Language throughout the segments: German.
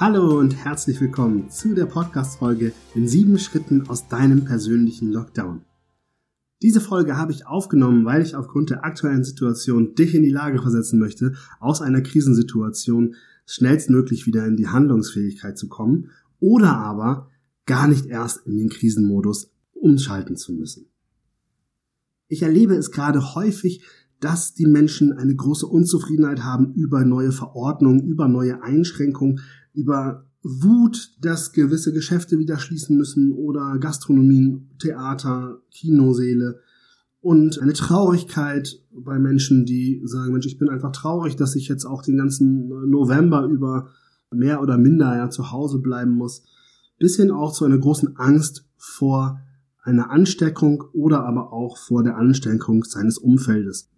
Hallo und herzlich willkommen zu der Podcast-Folge in sieben Schritten aus deinem persönlichen Lockdown. Diese Folge habe ich aufgenommen, weil ich aufgrund der aktuellen Situation dich in die Lage versetzen möchte, aus einer Krisensituation schnellstmöglich wieder in die Handlungsfähigkeit zu kommen oder aber gar nicht erst in den Krisenmodus umschalten zu müssen. Ich erlebe es gerade häufig, dass die Menschen eine große Unzufriedenheit haben über neue Verordnungen, über neue Einschränkungen, über Wut, dass gewisse Geschäfte wieder schließen müssen oder Gastronomien, Theater, Kinoseele und eine Traurigkeit bei Menschen, die sagen, Mensch, ich bin einfach traurig, dass ich jetzt auch den ganzen November über mehr oder minder ja zu Hause bleiben muss, bis hin auch zu einer großen Angst vor einer Ansteckung oder aber auch vor der Ansteckung seines Umfeldes.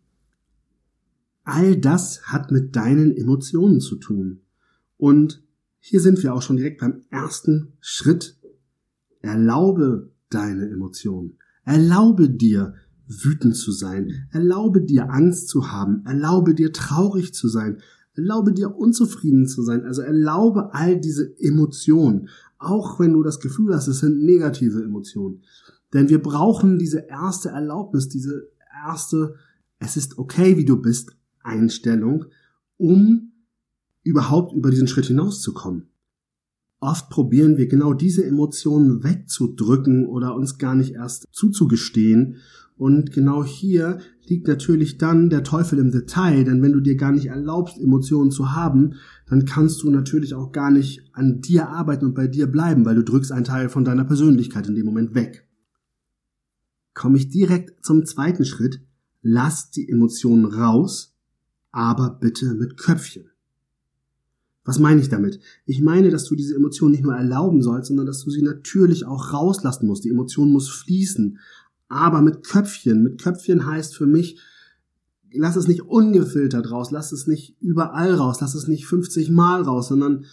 All das hat mit deinen Emotionen zu tun. Und hier sind wir auch schon direkt beim ersten Schritt. Erlaube deine Emotionen. Erlaube dir, wütend zu sein. Erlaube dir, Angst zu haben. Erlaube dir, traurig zu sein. Erlaube dir, unzufrieden zu sein. Also erlaube all diese Emotionen. Auch wenn du das Gefühl hast, es sind negative Emotionen. Denn wir brauchen diese erste Erlaubnis, diese erste, es ist okay, wie du bist, Einstellung, um überhaupt über diesen Schritt hinauszukommen. Oft probieren wir genau diese Emotionen wegzudrücken oder uns gar nicht erst zuzugestehen. Und genau hier liegt natürlich dann der Teufel im Detail, denn wenn du dir gar nicht erlaubst, Emotionen zu haben, dann kannst du natürlich auch gar nicht an dir arbeiten und bei dir bleiben, weil du drückst einen Teil von deiner Persönlichkeit in dem Moment weg. Komme ich direkt zum zweiten Schritt, lass die Emotionen raus, aber bitte mit Köpfchen. Was meine ich damit? Ich meine, dass du diese Emotion nicht nur erlauben sollst, sondern dass du sie natürlich auch rauslassen musst. Die Emotion muss fließen. Aber mit Köpfchen. Mit Köpfchen heißt für mich, lass es nicht ungefiltert raus, lass es nicht überall raus, lass es nicht 50 Mal raus, sondern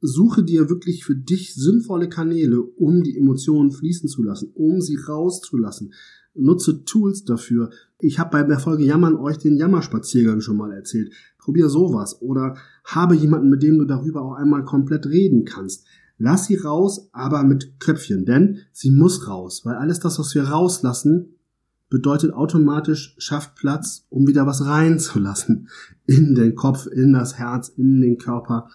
suche dir wirklich für dich sinnvolle Kanäle, um die Emotionen fließen zu lassen, um sie rauszulassen. Nutze Tools dafür. Ich habe bei der Folge Jammern euch den Jammerspaziergang schon mal erzählt. Probier sowas oder habe jemanden, mit dem du darüber auch einmal komplett reden kannst. Lass sie raus, aber mit Köpfchen, denn sie muss raus, weil alles das, was wir rauslassen, bedeutet automatisch schafft Platz, um wieder was reinzulassen in den Kopf, in das Herz, in den Körper.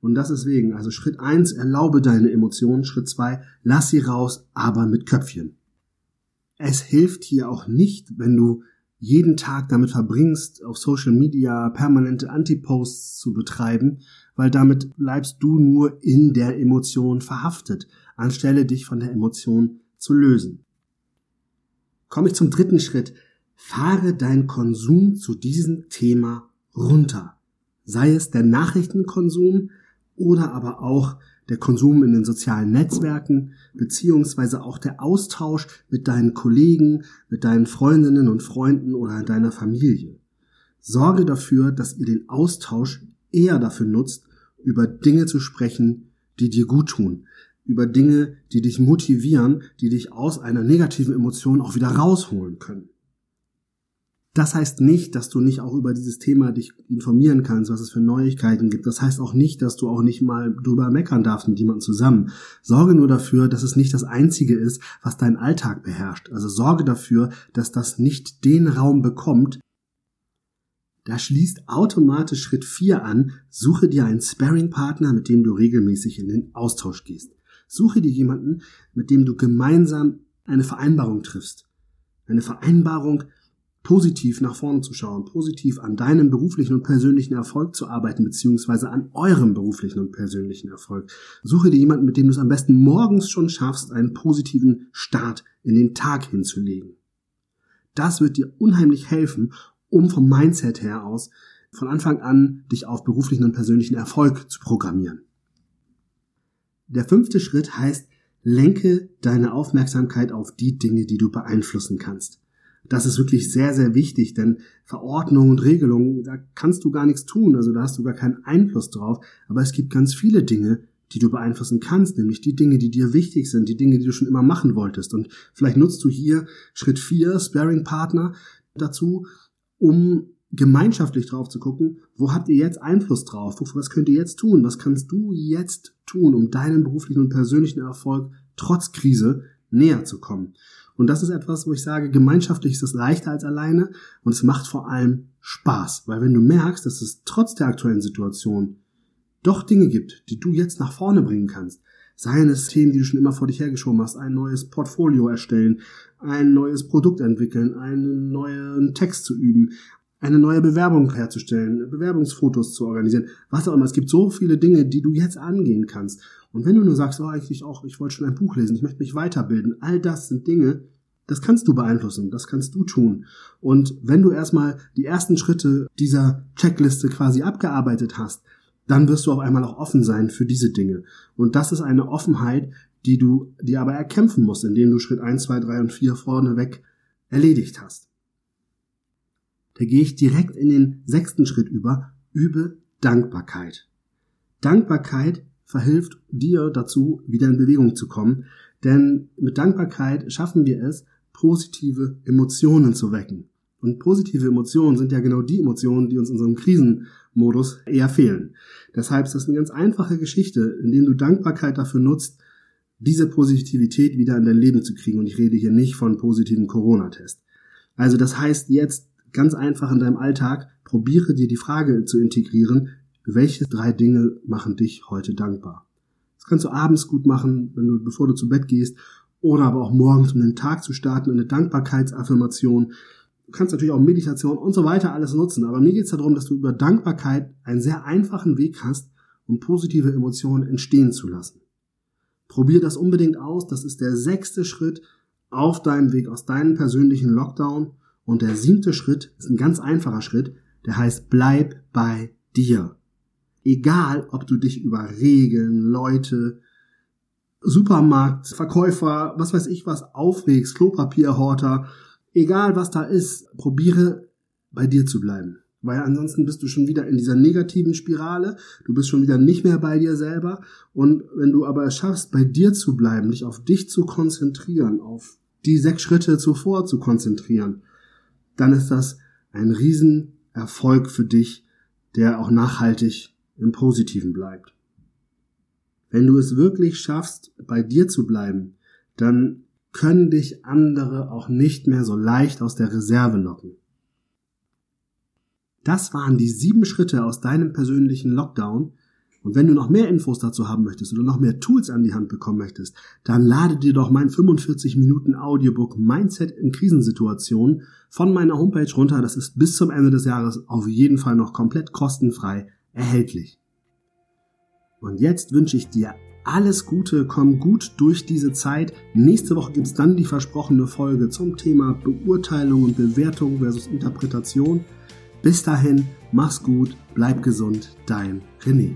Und das deswegen, also Schritt eins erlaube deine Emotionen. Schritt zwei lass sie raus, aber mit Köpfchen. Es hilft hier auch nicht, wenn du jeden Tag damit verbringst, auf Social Media permanente Anti-Posts zu betreiben, weil damit bleibst du nur in der Emotion verhaftet, anstelle dich von der Emotion zu lösen. Komme ich zum dritten Schritt. Fahre dein Konsum zu diesem Thema runter. Sei es der Nachrichtenkonsum oder aber auch der Konsum in den sozialen Netzwerken, beziehungsweise auch der Austausch mit deinen Kollegen, mit deinen Freundinnen und Freunden oder deiner Familie. Sorge dafür, dass ihr den Austausch eher dafür nutzt, über Dinge zu sprechen, die dir gut tun, über Dinge, die dich motivieren, die dich aus einer negativen Emotion auch wieder rausholen können. Das heißt nicht, dass du nicht auch über dieses Thema dich informieren kannst, was es für Neuigkeiten gibt. Das heißt auch nicht, dass du auch nicht mal drüber meckern darfst mit jemandem zusammen. Sorge nur dafür, dass es nicht das Einzige ist, was deinen Alltag beherrscht. Also sorge dafür, dass das nicht den Raum bekommt. Da schließt automatisch Schritt 4 an, suche dir einen Sparring-Partner, mit dem du regelmäßig in den Austausch gehst. Suche dir jemanden, mit dem du gemeinsam eine Vereinbarung triffst. Eine Vereinbarung, positiv nach vorne zu schauen, positiv an deinem beruflichen und persönlichen Erfolg zu arbeiten, beziehungsweise an eurem beruflichen und persönlichen Erfolg. Suche dir jemanden, mit dem du es am besten morgens schon schaffst, einen positiven Start in den Tag hinzulegen. Das wird dir unheimlich helfen, um vom Mindset her aus von Anfang an dich auf beruflichen und persönlichen Erfolg zu programmieren. Der fünfte Schritt heißt, lenke deine Aufmerksamkeit auf die Dinge, die du beeinflussen kannst. Das ist wirklich sehr, sehr wichtig, denn Verordnungen und Regelungen, da kannst du gar nichts tun, also da hast du gar keinen Einfluss drauf, aber es gibt ganz viele Dinge, die du beeinflussen kannst, nämlich die Dinge, die dir wichtig sind, die Dinge, die du schon immer machen wolltest. Und vielleicht nutzt du hier Schritt 4, Sparing Partner, dazu, um gemeinschaftlich drauf zu gucken, wo habt ihr jetzt Einfluss drauf? Was könnt ihr jetzt tun? Was kannst du jetzt tun, um deinen beruflichen und persönlichen Erfolg trotz Krise näher zu kommen? Und das ist etwas, wo ich sage, gemeinschaftlich ist es leichter als alleine und es macht vor allem Spaß, weil wenn du merkst, dass es trotz der aktuellen Situation doch Dinge gibt, die du jetzt nach vorne bringen kannst, seien es Themen, die du schon immer vor dich hergeschoben hast, ein neues Portfolio erstellen, ein neues Produkt entwickeln, einen neuen Text zu üben, eine neue Bewerbung herzustellen, Bewerbungsfotos zu organisieren, was auch immer. Es gibt so viele Dinge, die du jetzt angehen kannst. Und wenn du nur sagst, oh, eigentlich auch, ich wollte schon ein Buch lesen, ich möchte mich weiterbilden, all das sind Dinge, das kannst du beeinflussen, das kannst du tun. Und wenn du erstmal die ersten Schritte dieser Checkliste quasi abgearbeitet hast, dann wirst du auf einmal auch offen sein für diese Dinge. Und das ist eine Offenheit, die du dir aber erkämpfen musst, indem du Schritt 1, 2, 3 und 4 vorneweg erledigt hast. Da gehe ich direkt in den sechsten Schritt über, übe Dankbarkeit. Dankbarkeit verhilft dir dazu, wieder in Bewegung zu kommen, denn mit Dankbarkeit schaffen wir es, positive Emotionen zu wecken. Und positive Emotionen sind ja genau die Emotionen, die uns in unserem Krisenmodus eher fehlen. Deshalb ist das eine ganz einfache Geschichte, indem du Dankbarkeit dafür nutzt, diese Positivität wieder in dein Leben zu kriegen. Und ich rede hier nicht von positiven Corona-Test. Also das heißt jetzt ganz einfach in deinem Alltag, probiere dir die Frage zu integrieren, welche drei Dinge machen dich heute dankbar? Das kannst du abends gut machen, wenn du, bevor du zu Bett gehst, oder aber auch morgens, um den Tag zu starten, eine Dankbarkeitsaffirmation. Du kannst natürlich auch Meditation und so weiter alles nutzen, aber mir geht es darum, dass du über Dankbarkeit einen sehr einfachen Weg hast, um positive Emotionen entstehen zu lassen. Probier das unbedingt aus, das ist der sechste Schritt auf deinem Weg aus deinem persönlichen Lockdown und der siebte Schritt ist ein ganz einfacher Schritt, der heißt bleib bei dir. Egal, ob du dich über Regeln, Leute, Supermarkt, Verkäufer, was weiß ich was aufregst, Klopapierhorter, egal was da ist, probiere bei dir zu bleiben. Weil ansonsten bist du schon wieder in dieser negativen Spirale, du bist schon wieder nicht mehr bei dir selber. Und wenn du aber es schaffst, bei dir zu bleiben, dich auf dich zu konzentrieren, auf die sechs Schritte zuvor zu konzentrieren, dann ist das ein Riesenerfolg für dich, der auch nachhaltig im Positiven bleibt. Wenn du es wirklich schaffst, bei dir zu bleiben, dann können dich andere auch nicht mehr so leicht aus der Reserve locken. Das waren die sieben Schritte aus deinem persönlichen Lockdown, und wenn du noch mehr Infos dazu haben möchtest oder noch mehr Tools an die Hand bekommen möchtest, dann lade dir doch mein 45 Minuten Audiobook Mindset in Krisensituationen von meiner Homepage runter. Das ist bis zum Ende des Jahres auf jeden Fall noch komplett kostenfrei erhältlich. Und jetzt wünsche ich dir alles Gute, komm gut durch diese Zeit. Nächste Woche gibt es dann die versprochene Folge zum Thema Beurteilung und Bewertung versus Interpretation. Bis dahin, mach's gut, bleib gesund, dein René.